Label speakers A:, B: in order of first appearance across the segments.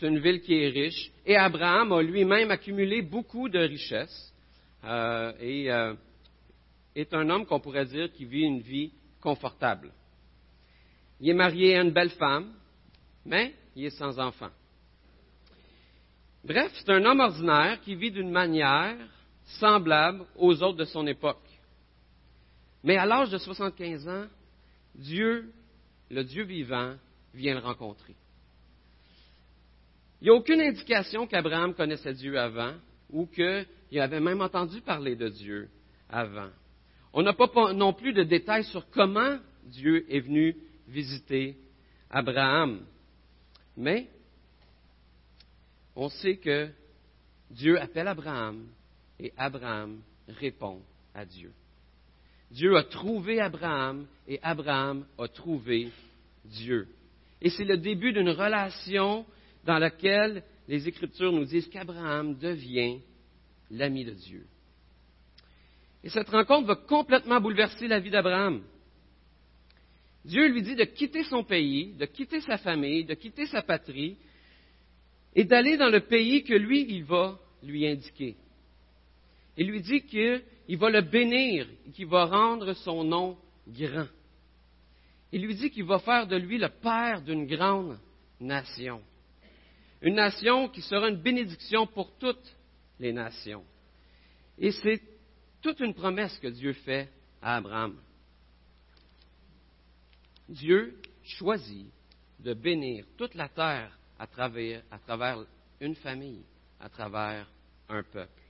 A: c'est une ville qui est riche, et Abraham a lui-même accumulé beaucoup de richesses euh, et euh, est un homme qu'on pourrait dire qui vit une vie confortable. Il est marié à une belle femme, mais il est sans enfant. Bref, c'est un homme ordinaire qui vit d'une manière semblable aux autres de son époque. Mais à l'âge de 75 ans, Dieu, le Dieu vivant, vient le rencontrer. Il n'y a aucune indication qu'Abraham connaissait Dieu avant ou qu'il avait même entendu parler de Dieu avant. On n'a pas non plus de détails sur comment Dieu est venu visiter Abraham. Mais on sait que Dieu appelle Abraham et Abraham répond à Dieu. Dieu a trouvé Abraham et Abraham a trouvé Dieu. Et c'est le début d'une relation dans laquelle les Écritures nous disent qu'Abraham devient l'ami de Dieu. Et cette rencontre va complètement bouleverser la vie d'Abraham. Dieu lui dit de quitter son pays, de quitter sa famille, de quitter sa patrie et d'aller dans le pays que lui, il va lui indiquer. Il lui dit qu'il va le bénir et qu'il va rendre son nom grand. Il lui dit qu'il va faire de lui le père d'une grande nation. Une nation qui sera une bénédiction pour toutes les nations. Et c'est toute une promesse que Dieu fait à Abraham. Dieu choisit de bénir toute la terre à travers, une famille, à travers un peuple.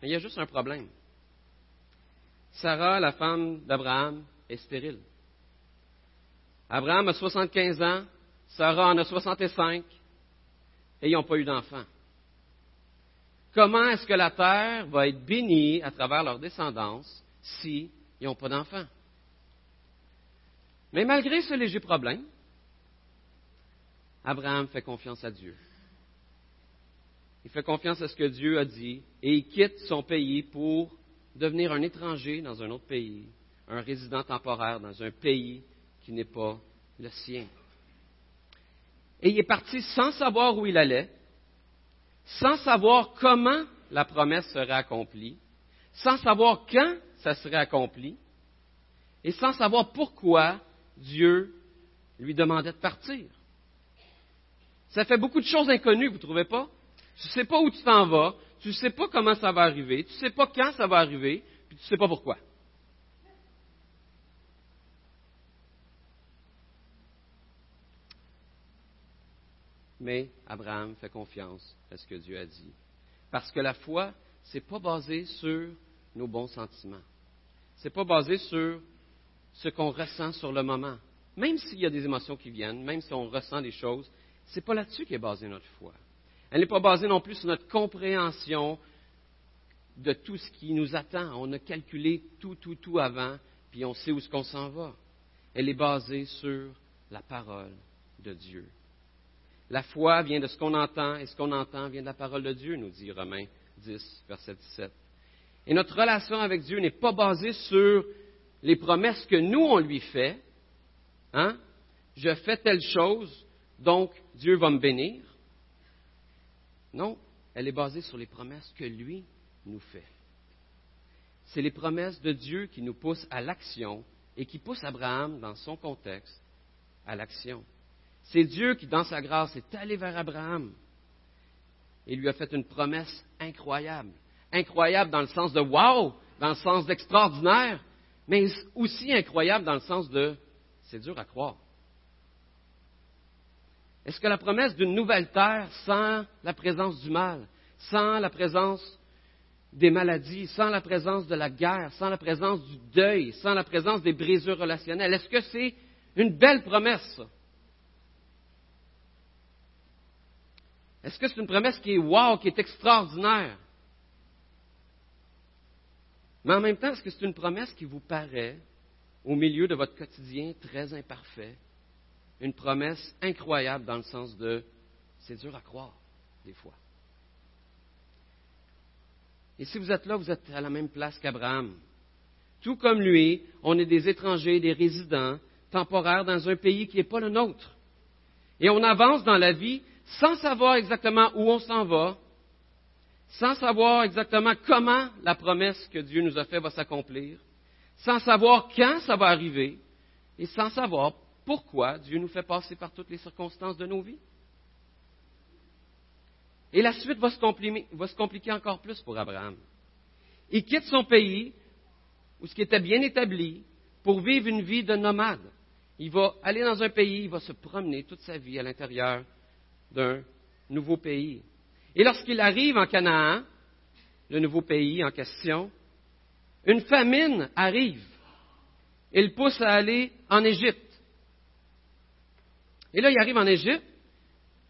A: Mais il y a juste un problème. Sarah, la femme d'Abraham, est stérile. Abraham a 75 ans, Sarah en a 65, et ils n'ont pas eu d'enfants. Comment est-ce que la terre va être bénie à travers leur descendance s'ils n'ont pas d'enfants? Mais malgré ce léger problème, Abraham fait confiance à Dieu. Il fait confiance à ce que Dieu a dit et il quitte son pays pour devenir un étranger dans un autre pays, un résident temporaire dans un pays qui n'est pas le sien. Et il est parti sans savoir où il allait, sans savoir comment la promesse serait accomplie, sans savoir quand ça serait accompli, et sans savoir pourquoi Dieu lui demandait de partir. Ça fait beaucoup de choses inconnues, vous ne trouvez pas? Tu ne sais pas où tu t'en vas, tu ne sais pas comment ça va arriver, tu ne sais pas quand ça va arriver, puis tu ne sais pas pourquoi. Mais Abraham fait confiance à ce que Dieu a dit. Parce que la foi, ce n'est pas basé sur nos bons sentiments. Ce n'est pas basé sur ce qu'on ressent sur le moment. Même s'il y a des émotions qui viennent, même si on ressent des choses, ce n'est pas là-dessus qu'est basée notre foi. Elle n'est pas basée non plus sur notre compréhension de tout ce qui nous attend. On a calculé tout, tout, tout avant, puis on sait où ce qu'on s'en va. Elle est basée sur la parole de Dieu. La foi vient de ce qu'on entend, et ce qu'on entend vient de la parole de Dieu, nous dit Romains 10, verset 17. Et notre relation avec Dieu n'est pas basée sur les promesses que nous, on lui fait. Hein? Je fais telle chose, donc Dieu va me bénir. Non, elle est basée sur les promesses que lui nous fait. C'est les promesses de Dieu qui nous poussent à l'action et qui poussent Abraham, dans son contexte, à l'action. C'est Dieu qui, dans sa grâce, est allé vers Abraham et lui a fait une promesse incroyable. Incroyable dans le sens de wow, dans le sens d'extraordinaire, mais aussi incroyable dans le sens de c'est dur à croire. Est-ce que la promesse d'une nouvelle terre sans la présence du mal, sans la présence des maladies, sans la présence de la guerre, sans la présence du deuil, sans la présence des brisures relationnelles, est-ce que c'est une belle promesse, Est-ce que c'est une promesse qui est wow, qui est extraordinaire? Mais en même temps, est-ce que c'est une promesse qui vous paraît, au milieu de votre quotidien très imparfait, une promesse incroyable dans le sens de c'est dur à croire, des fois. Et si vous êtes là, vous êtes à la même place qu'Abraham. Tout comme lui, on est des étrangers, des résidents temporaires dans un pays qui n'est pas le nôtre. Et on avance dans la vie sans savoir exactement où on s'en va, sans savoir exactement comment la promesse que Dieu nous a faite va s'accomplir, sans savoir quand ça va arriver, et sans savoir pourquoi Dieu nous fait passer par toutes les circonstances de nos vies. Et la suite va se, compliquer, encore plus pour Abraham. Il quitte son pays, où ce qui était bien établi, pour vivre une vie de nomade. Il va aller dans un pays, il va se promener toute sa vie à l'intérieur d'un nouveau pays. Et lorsqu'il arrive en Canaan, le nouveau pays en question, une famine arrive. Il pousse à aller en Égypte. Et là, il arrive en Égypte,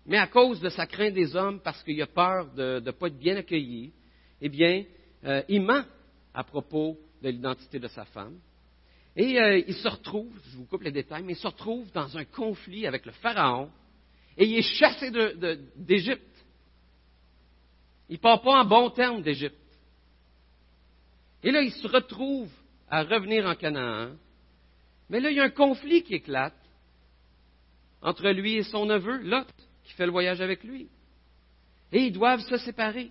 A: mais à cause de sa crainte des hommes, parce qu'il a peur de ne pas être bien accueilli, eh bien, euh, il ment à propos de l'identité de sa femme. Et euh, il se retrouve, je vous coupe les détails, mais il se retrouve dans un conflit avec le Pharaon, et il est chassé d'Égypte. Il ne part pas en bon terme d'Égypte. Et là, il se retrouve à revenir en Canaan. Mais là, il y a un conflit qui éclate entre lui et son neveu, Lot qui fait le voyage avec lui. Et ils doivent se séparer.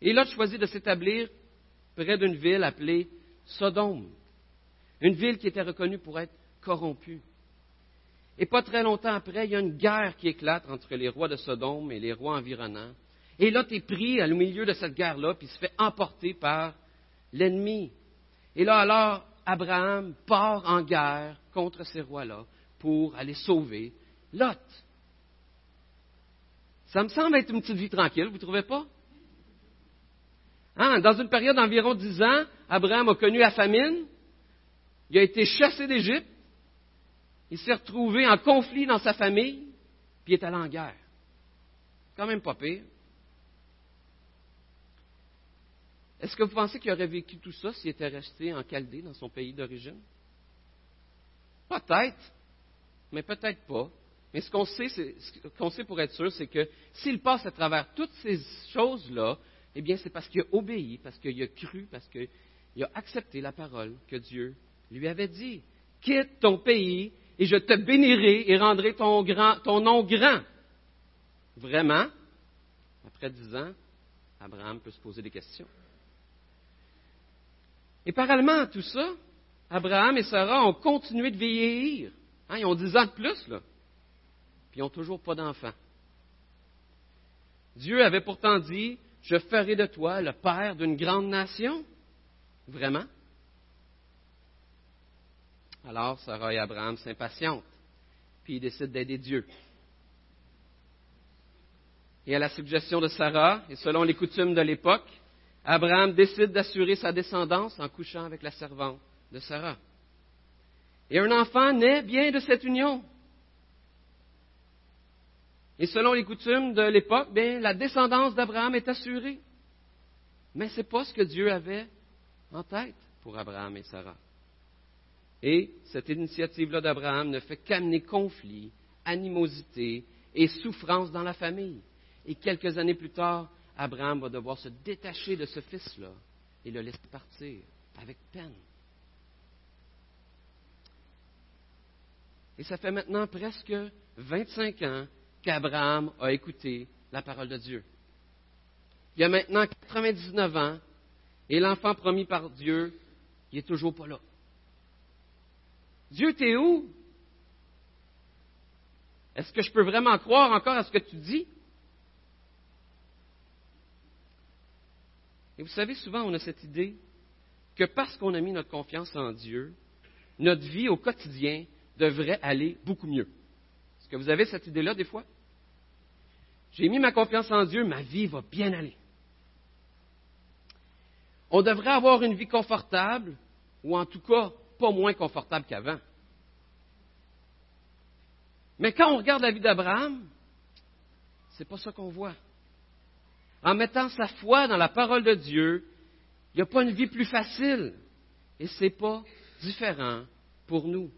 A: Et Lot choisit de s'établir près d'une ville appelée Sodome, une ville qui était reconnue pour être corrompue. Et pas très longtemps après, il y a une guerre qui éclate entre les rois de Sodome et les rois environnants. Et Lot est pris au milieu de cette guerre-là, puis il se fait emporter par l'ennemi. Et là, alors, Abraham part en guerre contre ces rois-là pour aller sauver Lot. Ça me semble être une petite vie tranquille, vous ne trouvez pas? Hein, dans une période d'environ dix ans, Abraham a connu la famine, il a été chassé d'Égypte, il s'est retrouvé en conflit dans sa famille, puis il est allé en guerre. Quand même pas pire. Est-ce que vous pensez qu'il aurait vécu tout ça s'il était resté en Chaldée, dans son pays d'origine? Peut-être, mais peut-être pas. Mais ce qu'on sait, ce qu'on sait pour être sûr, c'est que s'il passe à travers toutes ces choses-là, eh bien, c'est parce qu'il a obéi, parce qu'il a cru, parce qu'il a accepté la parole que Dieu lui avait dit. Quitte ton pays et je te bénirai et rendrai ton, nom grand. Vraiment? Après dix ans, Abraham peut se poser des questions. Et parallèlement à tout ça, Abraham et Sarah ont continué de vieillir. Hein, ils ont dix ans de plus, là puis ils n'ont toujours pas d'enfants. Dieu avait pourtant dit, je ferai de toi le père d'une grande nation. Vraiment? Alors Sarah et Abraham s'impatientent, puis ils décident d'aider Dieu. Et à la suggestion de Sarah, et selon les coutumes de l'époque, Abraham décide d'assurer sa descendance en couchant avec la servante de Sarah. Et un enfant naît bien de cette union. Et selon les coutumes de l'époque, la descendance d'Abraham est assurée. Mais ce n'est pas ce que Dieu avait en tête pour Abraham et Sarah. Et cette initiative-là d'Abraham ne fait qu'amener conflit, animosité et souffrance dans la famille. Et quelques années plus tard, Abraham va devoir se détacher de ce fils-là et le laisser partir avec peine. Et ça fait maintenant presque 25 ans qu'Abraham a écouté la parole de Dieu. Il a maintenant 99 ans et l'enfant promis par Dieu, n'est toujours pas là. Dieu, t'es où? Est-ce que je peux vraiment croire encore à ce que tu dis? Et vous savez, souvent, on a cette idée que parce qu'on a mis notre confiance en Dieu, notre vie au quotidien devrait aller beaucoup mieux. Est-ce que vous avez cette idée-là des fois? J'ai mis ma confiance en Dieu, ma vie va bien aller. On devrait avoir une vie confortable, ou en tout cas pas moins confortable qu'avant. Mais quand on regarde la vie d'Abraham, c'est pas ça qu'on voit. En mettant sa foi dans la parole de Dieu, il n'y a pas une vie plus facile. Et ce n'est pas différent pour nous.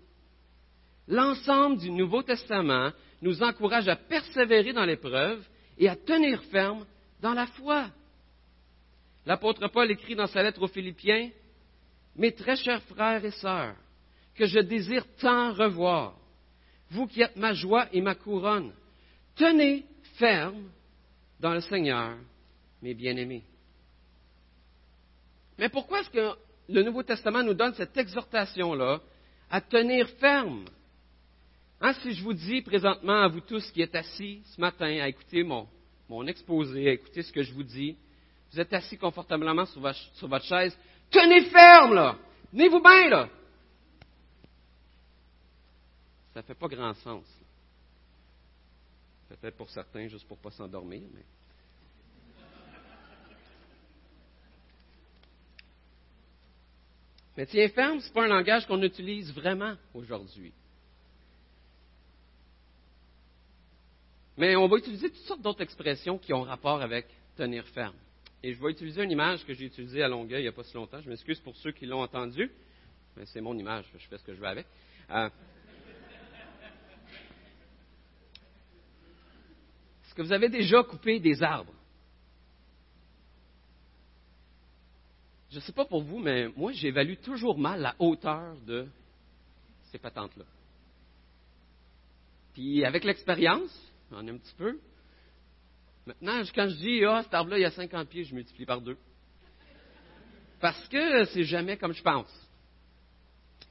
A: L'ensemble du Nouveau Testament nous encourage à persévérer dans l'épreuve et à tenir ferme dans la foi. L'apôtre Paul écrit dans sa lettre aux Philippiens, Mes très chers frères et sœurs, que je désire tant revoir, vous qui êtes ma joie et ma couronne, Tenez ferme dans le Seigneur, mes bien-aimés. Mais pourquoi est-ce que le Nouveau Testament nous donne cette exhortation-là à tenir ferme? Hein, si je vous dis présentement à vous tous qui êtes assis ce matin à écouter mon, mon exposé, à écouter ce que je vous dis, vous êtes assis confortablement sur votre, sur votre chaise, tenez ferme, là! Tenez-vous bien, là! Ça ne fait pas grand sens. Peut-être pour certains, juste pour ne pas s'endormir, mais. Mais tiens ferme, ce n'est pas un langage qu'on utilise vraiment aujourd'hui. Mais on va utiliser toutes sortes d'autres expressions qui ont rapport avec tenir ferme. Et je vais utiliser une image que j'ai utilisée à Longueuil il n'y a pas si longtemps. Je m'excuse pour ceux qui l'ont entendue, c'est mon image, je fais ce que je veux avec. Euh, Est-ce que vous avez déjà coupé des arbres? Je ne sais pas pour vous, mais moi, j'évalue toujours mal la hauteur de ces patentes-là. Puis avec l'expérience, ai un petit peu. Maintenant, quand je dis, ah, cet arbre-là, il y a 50 pieds, je multiplie par deux. Parce que c'est jamais comme je pense.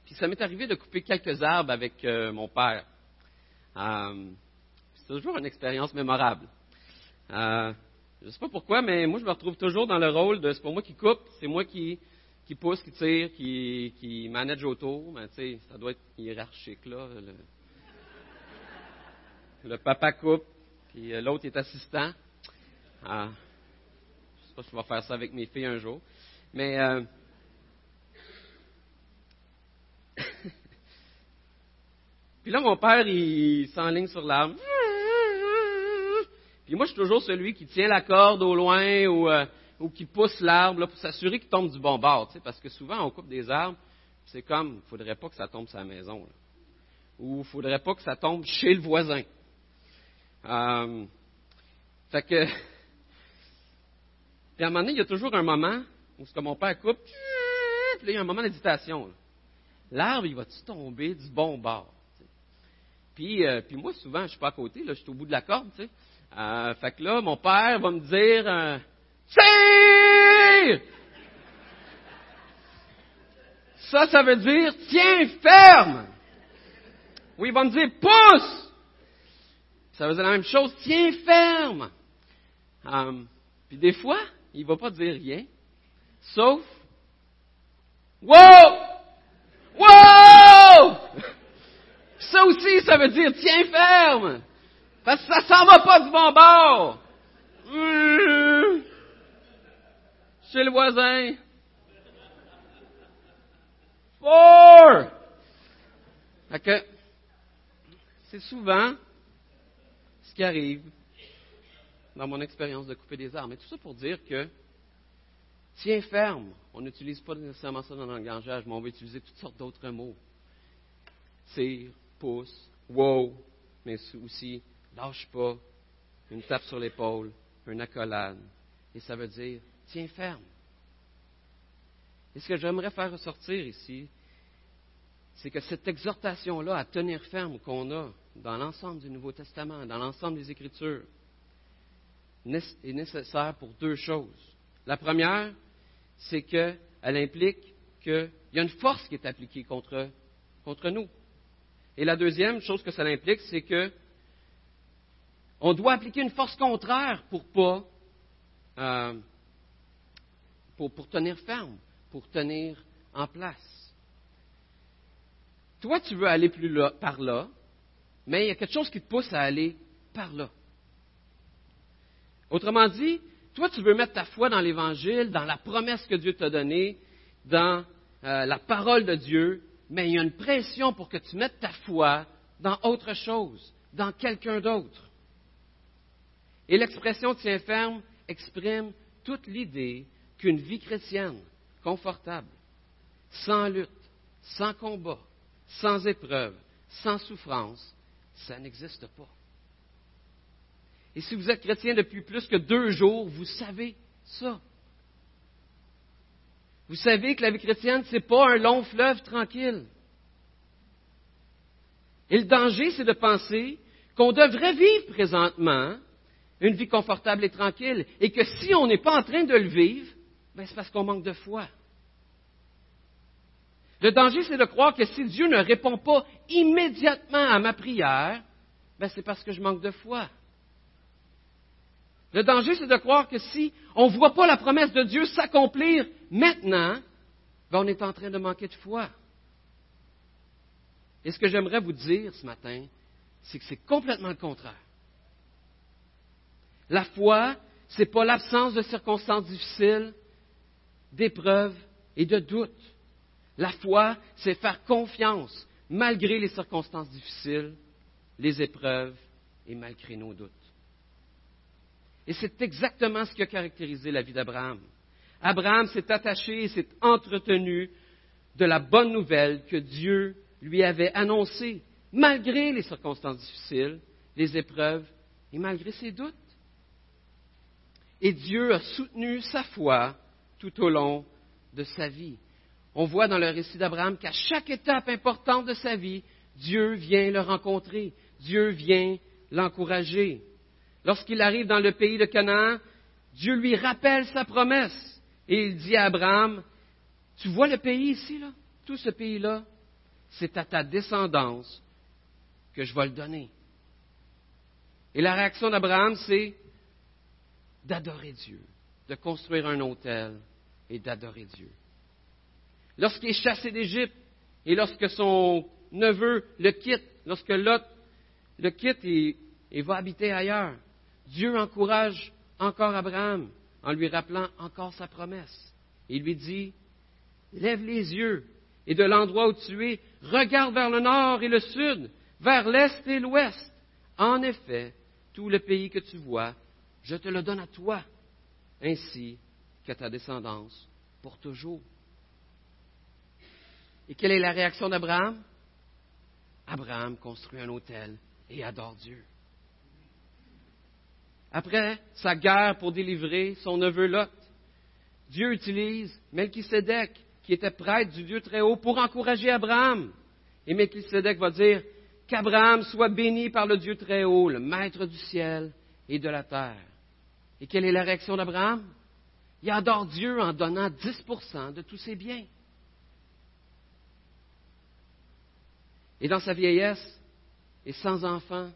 A: Puis ça m'est arrivé de couper quelques arbres avec euh, mon père. Euh, c'est toujours une expérience mémorable. Euh, je ne sais pas pourquoi, mais moi, je me retrouve toujours dans le rôle de c'est pas moi qui coupe, c'est moi qui, pousse, qui tire, qui, qui manage autour. Mais tu sais, ça doit être hiérarchique, là. Le, papa coupe, puis l'autre est assistant. Euh, je ne sais pas si je vais faire ça avec mes filles un jour. Mais. Euh, puis là, mon père, il s'enligne sur l'arbre. Puis moi, je suis toujours celui qui tient la corde au loin ou, euh, qui pousse l'arbre pour s'assurer qu'il tombe du bon bord. Parce que souvent, on coupe des arbres, c'est comme, il faudrait pas que ça tombe la maison. ou il faudrait pas que ça tombe chez le voisin. Euh, fait que, puis à un moment donné, il y a toujours un moment où ce que mon père coupe, puis là, il y a un moment d'hésitation. L'arbre, il va-tu tomber du bon bord? Puis, euh, puis moi, souvent, je suis pas à côté, là, je suis au bout de la corde, sais. Euh, fait que là, mon père va me dire euh, Tire! Ça, ça veut dire tiens ferme. Oui, il va me dire pousse. Ça veut dire la même chose, tiens ferme. Euh, puis des fois, il va pas dire rien, sauf Wow! Wow! Ça aussi, ça veut dire tiens ferme. Parce que ça s'en va pas du bon bord. Chez le voisin. Four! que, c'est souvent ce qui arrive dans mon expérience de couper des arbres. Mais tout ça pour dire que, tiens ferme. On n'utilise pas nécessairement ça dans le langage, mais on va utiliser toutes sortes d'autres mots. Tire, pousse, wow, mais aussi lâche pas, une tape sur l'épaule, une accolade. Et ça veut dire, tiens ferme. Et ce que j'aimerais faire ressortir ici, c'est que cette exhortation-là à tenir ferme qu'on a dans l'ensemble du Nouveau Testament, dans l'ensemble des Écritures, est nécessaire pour deux choses. La première, c'est qu'elle implique qu'il y a une force qui est appliquée contre, contre nous. Et la deuxième chose que ça implique, c'est que on doit appliquer une force contraire pour pas, euh, pour, tenir ferme, pour tenir en place. Toi, tu veux aller plus par là, mais il y a quelque chose qui te pousse à aller par là. Autrement dit, toi, tu veux mettre ta foi dans l'Évangile, dans la promesse que Dieu t'a donnée, dans euh, la parole de Dieu, mais il y a une pression pour que tu mettes ta foi dans autre chose, dans quelqu'un d'autre. Et l'expression tient ferme exprime toute l'idée qu'une vie chrétienne confortable, sans lutte, sans combat, sans épreuve, sans souffrance, ça n'existe pas. Et si vous êtes chrétien depuis plus que deux jours, vous savez ça. Vous savez que la vie chrétienne, ce n'est pas un long fleuve tranquille. Et le danger, c'est de penser qu'on devrait vivre présentement une vie confortable et tranquille, et que si on n'est pas en train de le vivre, ben c'est parce qu'on manque de foi. Le danger, c'est de croire que si Dieu ne répond pas immédiatement à ma prière, ben c'est parce que je manque de foi. Le danger, c'est de croire que si on ne voit pas la promesse de Dieu s'accomplir maintenant, ben on est en train de manquer de foi. Et ce que j'aimerais vous dire ce matin, c'est que c'est complètement le contraire. La foi, ce n'est pas l'absence de circonstances difficiles, d'épreuves et de doutes. La foi, c'est faire confiance malgré les circonstances difficiles, les épreuves et malgré nos doutes. Et c'est exactement ce qui a caractérisé la vie d'Abraham. Abraham s'est attaché et s'est entretenu de la bonne nouvelle que Dieu lui avait annoncée, malgré les circonstances difficiles, les épreuves et malgré ses doutes. Et Dieu a soutenu sa foi tout au long de sa vie. On voit dans le récit d'Abraham qu'à chaque étape importante de sa vie, Dieu vient le rencontrer, Dieu vient l'encourager. Lorsqu'il arrive dans le pays de Canaan, Dieu lui rappelle sa promesse et il dit à Abraham, tu vois le pays ici, là? Tout ce pays-là, c'est à ta descendance que je vais le donner. Et la réaction d'Abraham, c'est d'adorer Dieu, de construire un autel et d'adorer Dieu. Lorsqu'il est chassé d'Égypte et lorsque son neveu le quitte, lorsque Lot le quitte et, et va habiter ailleurs, Dieu encourage encore Abraham en lui rappelant encore sa promesse. Il lui dit, Lève les yeux et de l'endroit où tu es, regarde vers le nord et le sud, vers l'est et l'ouest. En effet, tout le pays que tu vois, je te le donne à toi, ainsi qu'à ta descendance pour toujours. Et quelle est la réaction d'Abraham? Abraham construit un hôtel et adore Dieu. Après sa guerre pour délivrer son neveu Lot, Dieu utilise Melchisedec, qui était prêtre du Dieu très haut, pour encourager Abraham. Et Melchisedec va dire qu'Abraham soit béni par le Dieu très haut, le maître du ciel et de la terre. Et quelle est la réaction d'Abraham? Il adore Dieu en donnant 10% de tous ses biens. Et dans sa vieillesse et sans enfant,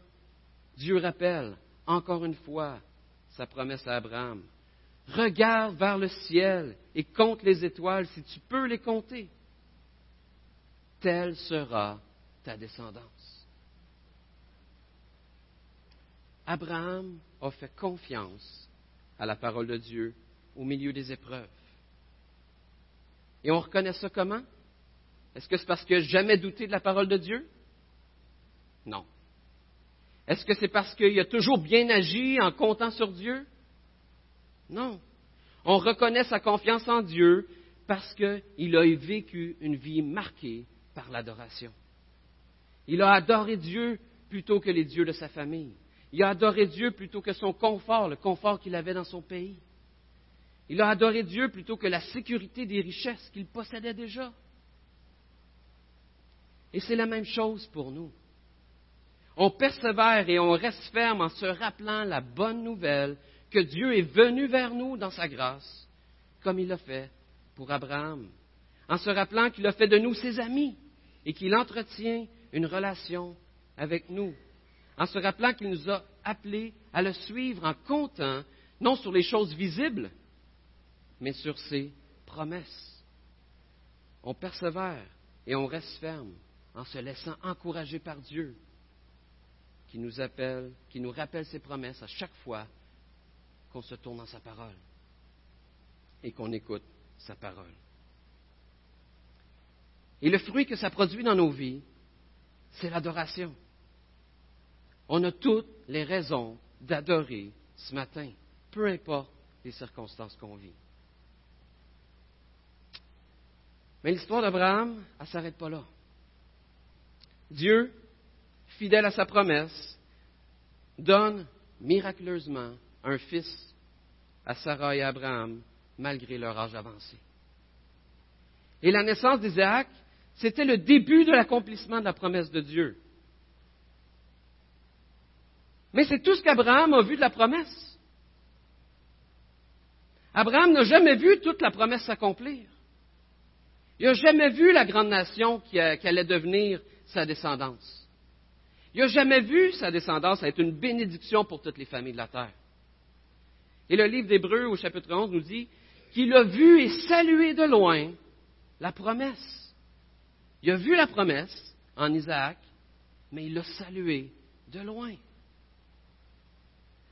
A: Dieu rappelle encore une fois sa promesse à Abraham. Regarde vers le ciel et compte les étoiles si tu peux les compter. Telle sera ta descendance. Abraham a fait confiance à la parole de Dieu au milieu des épreuves. Et on reconnaît ça comment? Est-ce que c'est parce qu'il n'a jamais douté de la parole de Dieu? Non. Est-ce que c'est parce qu'il a toujours bien agi en comptant sur Dieu? Non. On reconnaît sa confiance en Dieu parce qu'il a vécu une vie marquée par l'adoration. Il a adoré Dieu plutôt que les dieux de sa famille. Il a adoré Dieu plutôt que son confort, le confort qu'il avait dans son pays. Il a adoré Dieu plutôt que la sécurité des richesses qu'il possédait déjà. Et c'est la même chose pour nous on persévère et on reste ferme en se rappelant la bonne nouvelle que Dieu est venu vers nous dans sa grâce, comme il l'a fait pour Abraham, en se rappelant qu'il a fait de nous ses amis et qu'il entretient une relation avec nous, en se rappelant qu'il nous a appelés à le suivre en comptant non sur les choses visibles, mais sur ses promesses. On persévère et on reste ferme en se laissant encourager par Dieu qui nous appelle, qui nous rappelle ses promesses à chaque fois qu'on se tourne dans sa parole et qu'on écoute sa parole. Et le fruit que ça produit dans nos vies, c'est l'adoration. On a toutes les raisons d'adorer ce matin, peu importe les circonstances qu'on vit. Mais l'histoire d'Abraham, elle ne s'arrête pas là. Dieu fidèle à sa promesse, donne miraculeusement un fils à Sarah et à Abraham, malgré leur âge avancé. Et la naissance d'Isaac, c'était le début de l'accomplissement de la promesse de Dieu. Mais c'est tout ce qu'Abraham a vu de la promesse. Abraham n'a jamais vu toute la promesse s'accomplir. Il n'a jamais vu la grande nation qui, allait devenir sa descendance. Il n'a jamais vu sa descendance être une bénédiction pour toutes les familles de la terre. Et le livre d'Hébreu au chapitre 11 nous dit qu'il a vu et salué de loin la promesse. Il a vu la promesse en Isaac, mais il l'a salué de loin.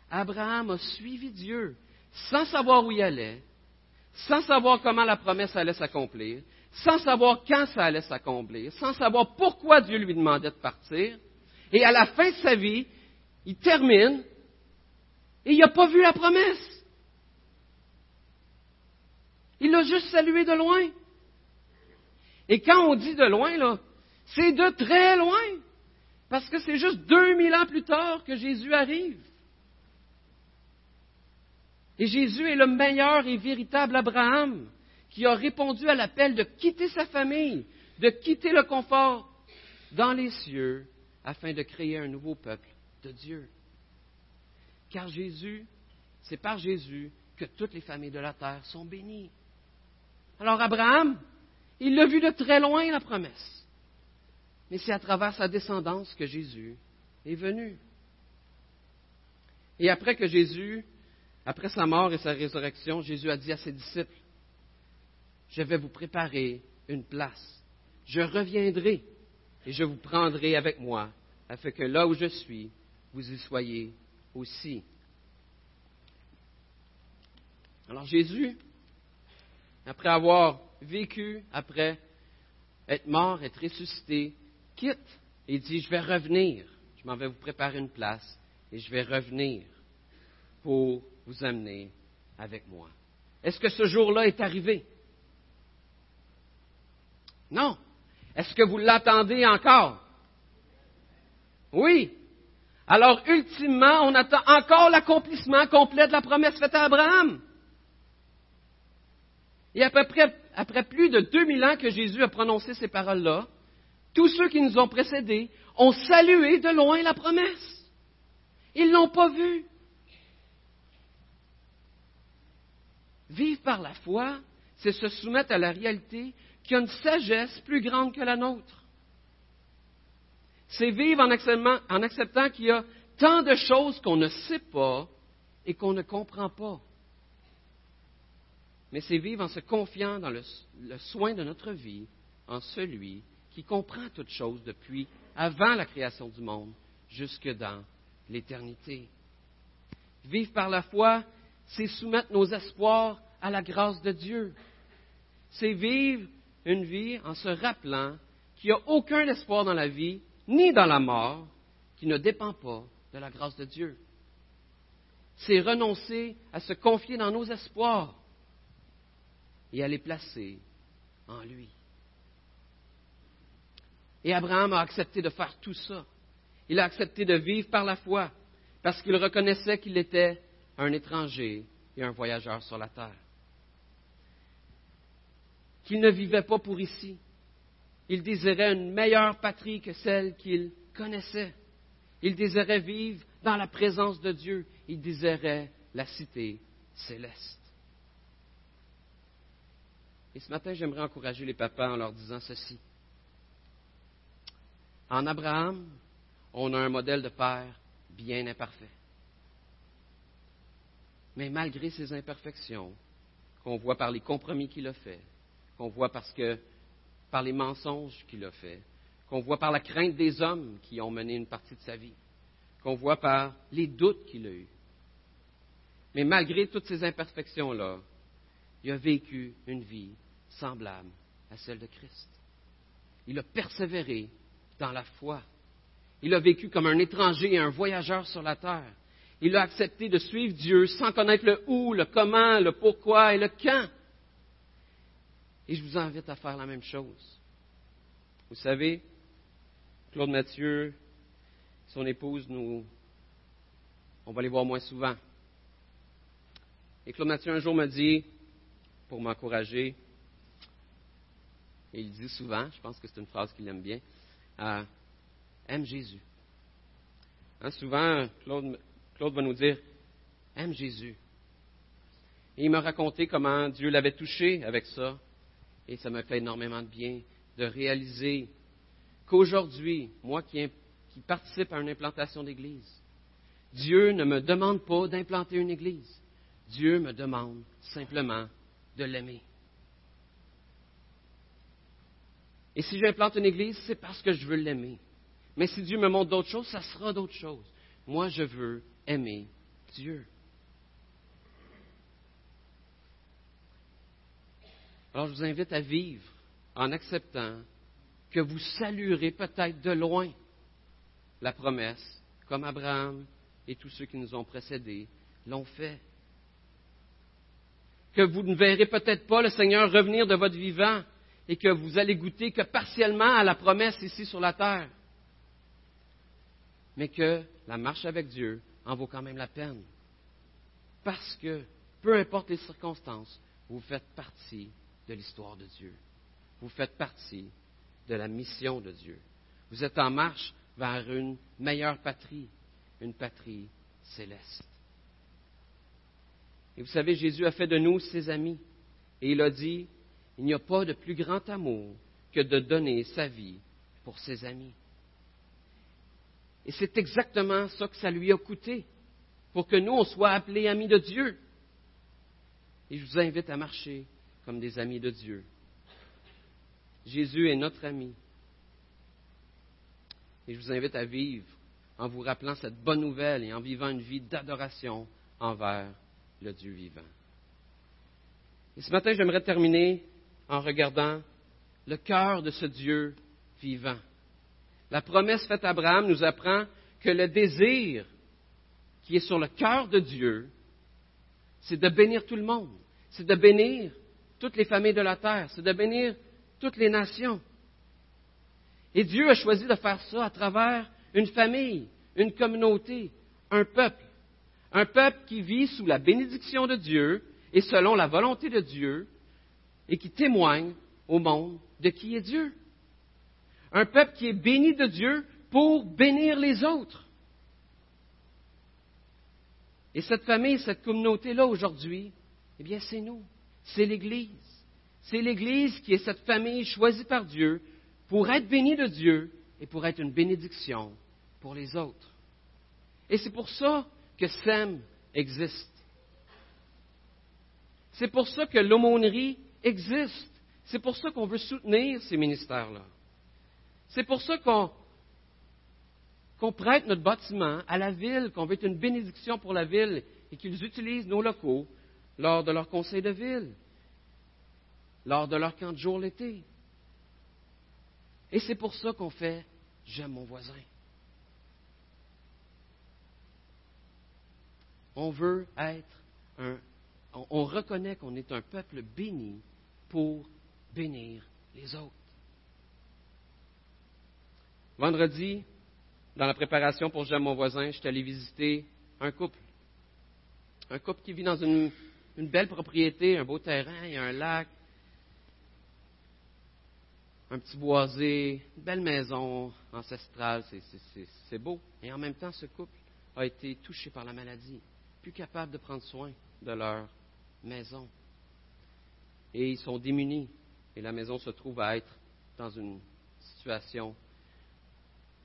A: Abraham a suivi Dieu sans savoir où il allait, sans savoir comment la promesse allait s'accomplir, sans savoir quand ça allait s'accomplir, sans savoir pourquoi Dieu lui demandait de partir. Et à la fin de sa vie, il termine et il n'a pas vu la promesse. Il l'a juste salué de loin. Et quand on dit de loin, c'est de très loin. Parce que c'est juste 2000 ans plus tard que Jésus arrive. Et Jésus est le meilleur et véritable Abraham qui a répondu à l'appel de quitter sa famille, de quitter le confort dans les cieux afin de créer un nouveau peuple de Dieu. Car Jésus, c'est par Jésus que toutes les familles de la terre sont bénies. Alors Abraham, il l'a vu de très loin, la promesse. Mais c'est à travers sa descendance que Jésus est venu. Et après que Jésus, après sa mort et sa résurrection, Jésus a dit à ses disciples, je vais vous préparer une place. Je reviendrai et je vous prendrai avec moi, afin que là où je suis, vous y soyez aussi. Alors Jésus, après avoir vécu, après être mort, être ressuscité, quitte et dit, je vais revenir, je m'en vais vous préparer une place et je vais revenir pour vous amener avec moi. Est-ce que ce jour-là est arrivé? Non. Est-ce que vous l'attendez encore? Oui. Alors, ultimement, on attend encore l'accomplissement complet de la promesse faite à Abraham. Et après plus de 2000 ans que Jésus a prononcé ces paroles-là, tous ceux qui nous ont précédés ont salué de loin la promesse. Ils ne l'ont pas vue. Vivre par la foi, c'est se soumettre à la réalité qui a une sagesse plus grande que la nôtre. C'est vivre en acceptant, qu'il y a tant de choses qu'on ne sait pas et qu'on ne comprend pas. Mais c'est vivre en se confiant dans le, le soin de notre vie en celui qui comprend toutes choses depuis avant la création du monde jusque dans l'éternité. Vivre par la foi, c'est soumettre nos espoirs à la grâce de Dieu. C'est vivre une vie en se rappelant qu'il n'y a aucun espoir dans la vie, ni dans la mort, qui ne dépend pas de la grâce de Dieu. C'est renoncer à se confier dans nos espoirs et à les placer en lui. Et Abraham a accepté de faire tout ça. Il a accepté de vivre par la foi parce qu'il reconnaissait qu'il était un étranger et un voyageur sur la terre qu'il ne vivait pas pour ici. Il désirait une meilleure patrie que celle qu'il connaissait. Il désirait vivre dans la présence de Dieu. Il désirait la cité céleste. Et ce matin, j'aimerais encourager les papas en leur disant ceci. En Abraham, on a un modèle de père bien imparfait. Mais malgré ses imperfections, qu'on voit par les compromis qu'il a faits, qu'on voit par les mensonges qu'il a faits, qu'on voit par la crainte des hommes qui ont mené une partie de sa vie, qu'on voit par les doutes qu'il a eus. Mais malgré toutes ces imperfections-là, il a vécu une vie semblable à celle de Christ. Il a persévéré dans la foi. Il a vécu comme un étranger et un voyageur sur la terre. Il a accepté de suivre Dieu sans connaître le où, le comment, le pourquoi et le quand. Et je vous invite à faire la même chose. Vous savez, Claude Mathieu, son épouse, nous, on va les voir moins souvent. Et Claude Mathieu un jour m'a dit, pour m'encourager, et il dit souvent, je pense que c'est une phrase qu'il aime bien, euh, aime Jésus. Hein, souvent, Claude, Claude va nous dire Aime Jésus. Et il m'a raconté comment Dieu l'avait touché avec ça. Et ça m'a fait énormément de bien de réaliser qu'aujourd'hui, moi qui, qui, participe à une implantation d'église, Dieu ne me demande pas d'implanter une église. Dieu me demande simplement de l'aimer. Et si j'implante une église, c'est parce que je veux l'aimer. Mais si Dieu me montre d'autres choses, ça sera d'autres choses. Moi, je veux aimer Dieu. Alors, je vous invite à vivre en acceptant que vous saluerez peut-être de loin la promesse, comme Abraham et tous ceux qui nous ont précédés l'ont fait. Que vous ne verrez peut-être pas le Seigneur revenir de votre vivant et que vous allez goûter que partiellement à la promesse ici sur la terre. Mais que la marche avec Dieu en vaut quand même la peine. Parce que, peu importe les circonstances, vous faites partie de l'histoire de Dieu. Vous faites partie de la mission de Dieu. Vous êtes en marche vers une meilleure patrie, une patrie céleste. Et vous savez, Jésus a fait de nous ses amis. Et il a dit, il n'y a pas de plus grand amour que de donner sa vie pour ses amis. Et c'est exactement ça que ça lui a coûté, pour que nous, on soit appelés amis de Dieu. Et je vous invite à marcher comme des amis de Dieu. Jésus est notre ami. Et je vous invite à vivre en vous rappelant cette bonne nouvelle et en vivant une vie d'adoration envers le Dieu vivant. Et ce matin, j'aimerais terminer en regardant le cœur de ce Dieu vivant. La promesse faite à Abraham nous apprend que le désir qui est sur le cœur de Dieu, c'est de bénir tout le monde, c'est de bénir toutes les familles de la terre, c'est de bénir toutes les nations. Et Dieu a choisi de faire ça à travers une famille, une communauté, un peuple. Un peuple qui vit sous la bénédiction de Dieu et selon la volonté de Dieu et qui témoigne au monde de qui est Dieu. Un peuple qui est béni de Dieu pour bénir les autres. Et cette famille, cette communauté-là aujourd'hui, eh bien, c'est nous. C'est l'Église. C'est l'Église qui est cette famille choisie par Dieu pour être bénie de Dieu et pour être une bénédiction pour les autres. Et c'est pour ça que SEM existe. C'est pour ça que l'aumônerie existe. C'est pour ça qu'on veut soutenir ces ministères-là. C'est pour ça qu'on prête notre bâtiment à la ville, qu'on veut être une bénédiction pour la ville et qu'ils utilisent nos locaux lors de leur conseil de ville, lors de leur camp de jour l'été. Et c'est pour ça qu'on fait J'aime mon voisin. On veut être un. On reconnaît qu'on est un peuple béni pour bénir les autres. Vendredi, dans la préparation pour J'aime mon voisin, je suis allé visiter un couple. Un couple qui vit dans une, belle propriété, un beau terrain, il y a un lac, un petit boisé, une belle maison ancestrale, c'est beau. Et en même temps, ce couple a été touché par la maladie, plus capable de prendre soin de leur maison. Et ils sont démunis. Et la maison se trouve à être dans une situation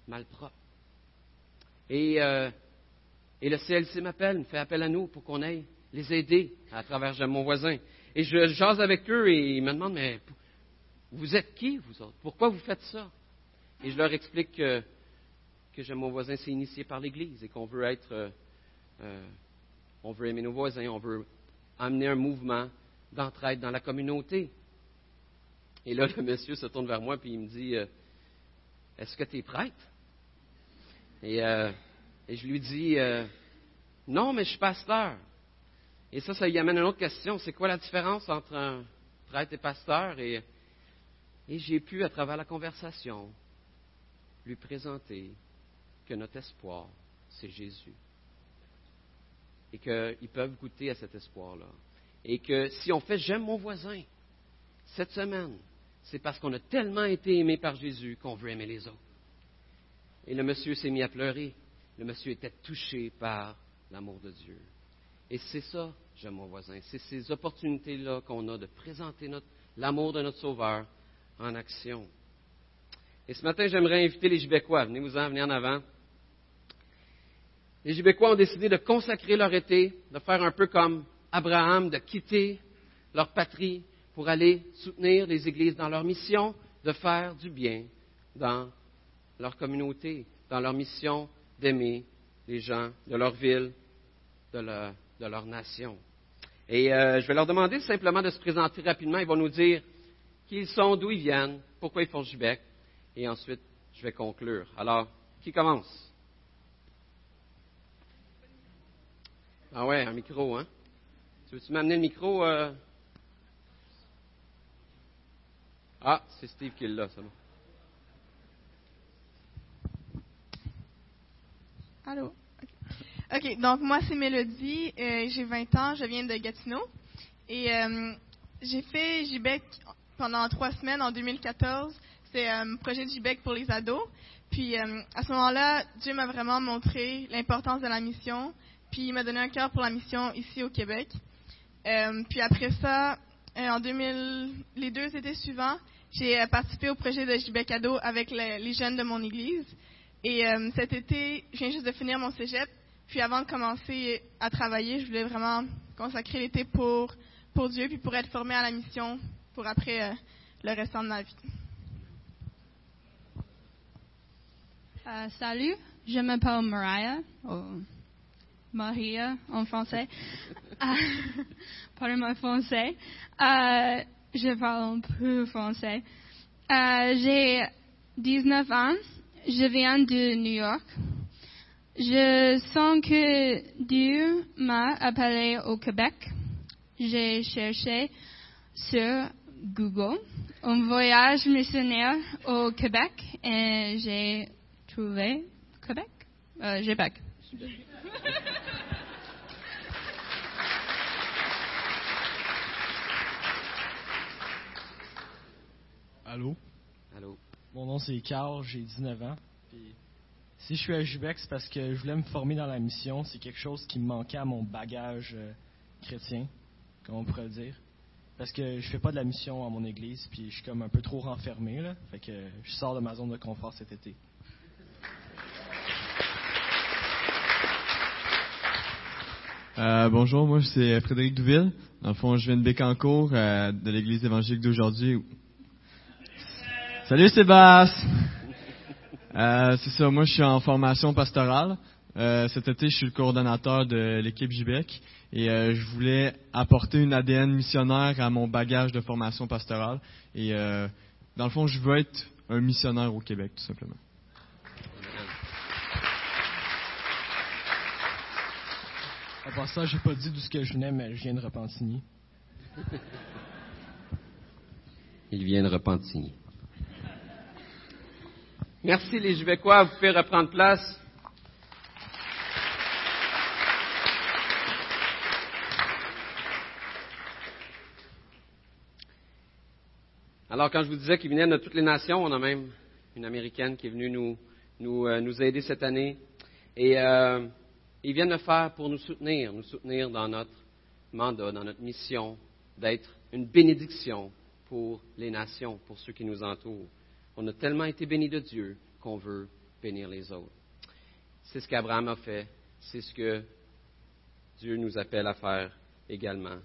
A: malpropre. Et, euh, et le CLC m'appelle, me fait appel à nous pour qu'on aille les aider à travers mon voisin. Et je jase avec eux et ils me demandent, mais vous êtes qui, vous autres? Pourquoi vous faites ça? Et je leur explique que, que j'aime mon voisin s'est initié par l'Église et qu'on veut être, euh, euh, on veut aimer nos voisins, on veut amener un mouvement d'entraide dans la communauté. Et là, le monsieur se tourne vers moi et il me dit euh, Est-ce que tu es prêtre? Et, je lui dis Non, mais je suis pasteur. Et ça, ça y amène une autre question c'est quoi la différence entre un prêtre et pasteur? Et et j'ai pu, à travers la conversation, lui présenter que notre espoir, c'est Jésus. Et qu'ils peuvent goûter à cet espoir-là. Et que si on fait J'aime mon voisin, cette semaine, c'est parce qu'on a tellement été aimé par Jésus qu'on veut aimer les autres. Et le monsieur s'est mis à pleurer. le monsieur était touché par l'amour de Dieu. Et c'est ça, j'aime mon voisin, c'est ces opportunités-là qu'on a de présenter l'amour de notre Sauveur en action. Et ce matin, j'aimerais inviter les Gibécois. Venez-vous-en, venez en avant. Les Gibécois ont décidé de consacrer leur été, de faire un peu comme Abraham, de quitter leur patrie pour aller soutenir les églises dans leur mission, de faire du bien dans leur communauté, dans leur mission d'aimer les gens de leur ville, de leur, nation. Et euh, je vais leur demander simplement de se présenter rapidement. Ils vont nous dire qui ils sont, d'où ils viennent, pourquoi ils font Gibec. Et ensuite, je vais conclure. Alors, qui commence? Ah ouais, un micro, hein? Tu veux-tu m'amener le micro? Euh? Ah, c'est Steve qui l'a, ça.
B: Allô? OK, donc moi, c'est Mélodie. Euh, j'ai 20 ans, je viens de Gatineau. Et euh, j'ai fait JBEC pendant trois semaines en 2014. C'est un projet de JBEC pour les ados. Puis à ce moment-là, Dieu m'a vraiment montré l'importance de la mission. Puis il m'a donné un cœur pour la mission ici au Québec. Euh, puis après ça, euh, en 2000, les deux étés suivants, j'ai euh, participé au projet de JB avec les, jeunes de mon église. Et cet été, je viens juste de finir mon cégep. Puis avant de commencer à travailler, je voulais vraiment consacrer l'été pour, pour Dieu, puis pour être formé à la mission pour après le restant de ma vie.
C: salut, je m'appelle Mariah. Oh, Maria en français. Euh, Pardon-moi français. Euh, je parle un peu français. Euh, j'ai 19 ans. Je viens de New York. Je sens que Dieu m'a appelé au Québec. J'ai cherché sur Google un voyage missionnaire au Québec et j'ai trouvé Québec. Euh, Québec.
D: Allô?
A: Allô?
D: Mon nom c'est Carl, j'ai 19 ans. Si je suis à Jubec, c'est parce que je voulais me former dans la mission. C'est quelque chose qui me manquait à mon bagage euh, chrétien, comme on pourrait le dire. Parce que je fais pas de la mission à mon église, puis je suis comme un peu trop renfermé, là. Fait que je sors de ma zone de confort cet été.
E: Euh, bonjour, moi c'est Frédéric Douville. Dans le fond, je viens de Bécancourt, euh, de l'église évangélique d'aujourd'hui. Salut Sébastien! Euh, c'est ça, moi je suis en formation pastorale. cet été, je suis le coordonnateur de l'équipe JBEC et je voulais apporter une ADN missionnaire à mon bagage de formation pastorale. Et dans le fond, je veux être un missionnaire au Québec, tout simplement.
D: À part ça, j'ai pas dit d'où ce que je venais, mais je viens de Repentigny.
A: Il vient de Repentigny. Merci les Jubécois, vous pouvez reprendre place. Alors, quand je vous disais qu'il venait de toutes les nations, on a même une Américaine qui est venue nous, nous, euh, nous aider cette année. Et euh, ils viennent le faire pour nous soutenir, nous soutenir dans notre mandat, dans notre mission d'être une bénédiction pour les nations, pour ceux qui nous entourent. On a tellement été bénis de Dieu qu'on veut bénir les autres. C'est ce qu'Abraham a fait, c'est ce que Dieu nous appelle à faire également.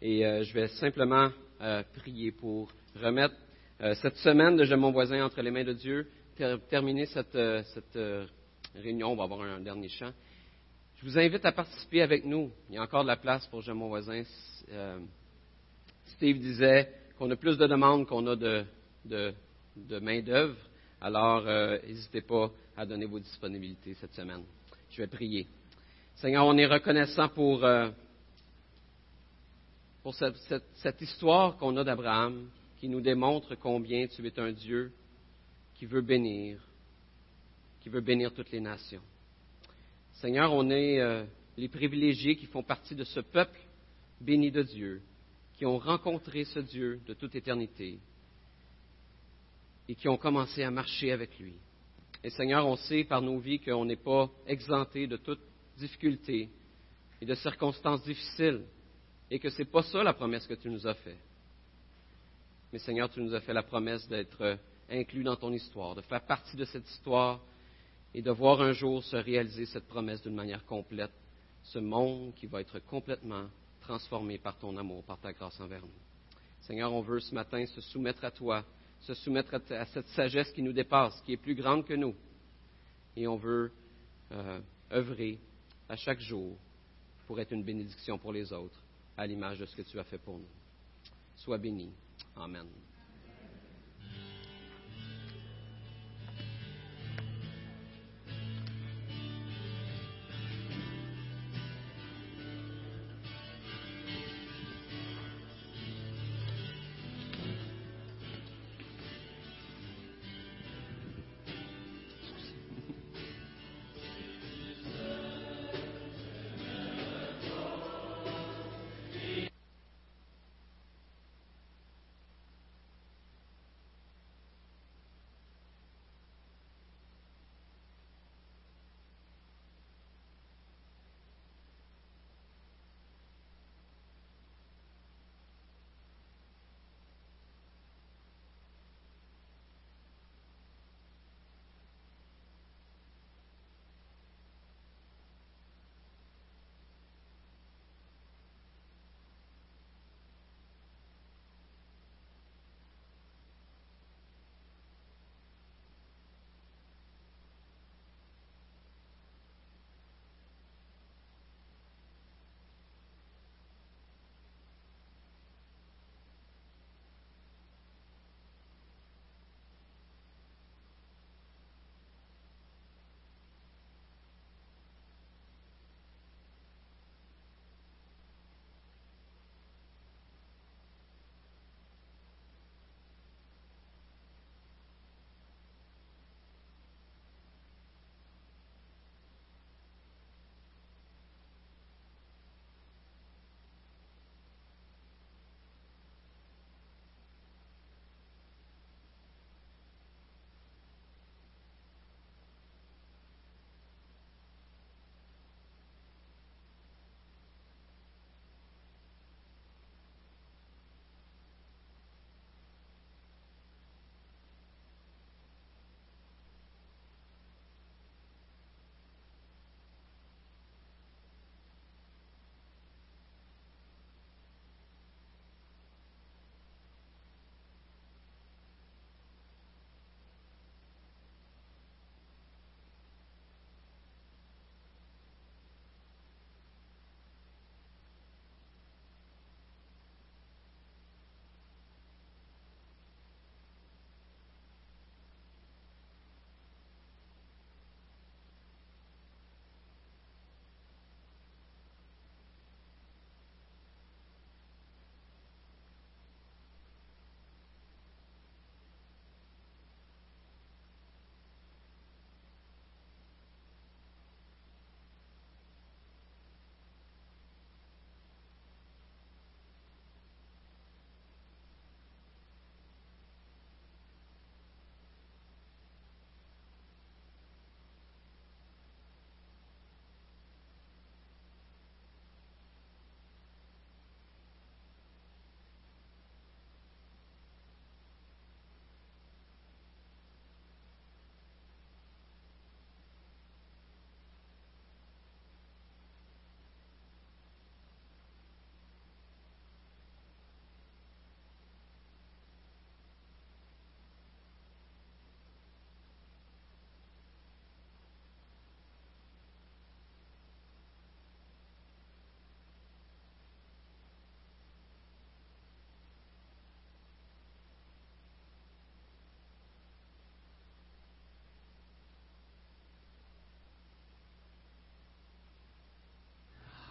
A: Et euh, je vais simplement euh, prier pour remettre euh, cette semaine de Je mon voisin entre les mains de Dieu, terminer cette, cette réunion. On va avoir un dernier chant. Je vous invite à participer avec nous. Il y a encore de la place pour J'aime mon voisin. Steve disait qu'on a plus de demandes qu'on a de, main-d'œuvre. Alors, euh, n'hésitez pas à donner vos disponibilités cette semaine. Je vais prier. Seigneur, on est reconnaissant pour, euh, pour cette, cette histoire qu'on a d'Abraham qui nous démontre combien tu es un Dieu qui veut bénir, qui veut bénir toutes les nations. Seigneur, on est euh, les privilégiés qui font partie de ce peuple béni de Dieu, qui ont rencontré ce Dieu de toute éternité et qui ont commencé à marcher avec lui. Et Seigneur, on sait par nos vies qu'on n'est pas exempté de toute difficulté et de circonstances difficiles et que ce n'est pas ça la promesse que tu nous as faite. Mais Seigneur, tu nous as fait la promesse d'être inclus dans ton histoire, de faire partie de cette histoire et de voir un jour se réaliser cette promesse d'une manière complète, ce monde qui va être complètement transformé par ton amour, par ta grâce envers nous. Seigneur, on veut ce matin se soumettre à toi, se soumettre à cette sagesse qui nous dépasse, qui est plus grande que nous. Et on veut euh, œuvrer à chaque jour pour être une bénédiction pour les autres, à l'image de ce que tu as fait pour nous. Sois béni. Amen.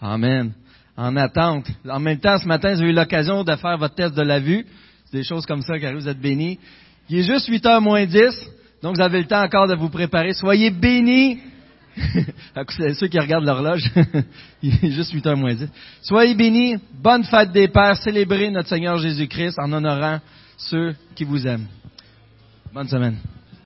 F: Amen. En attente. En même temps, ce matin, avez eu l'occasion de faire votre test de la vue. C'est des choses comme ça, car vous êtes bénis. Il est juste 8 h moins 10, donc vous avez le temps encore de vous préparer. Soyez bénis. C'est ceux qui regardent l'horloge. Il est juste 8 h moins 10. Soyez bénis. Bonne fête des Pères. Célébrez notre Seigneur Jésus-Christ en honorant ceux qui vous aiment. Bonne semaine.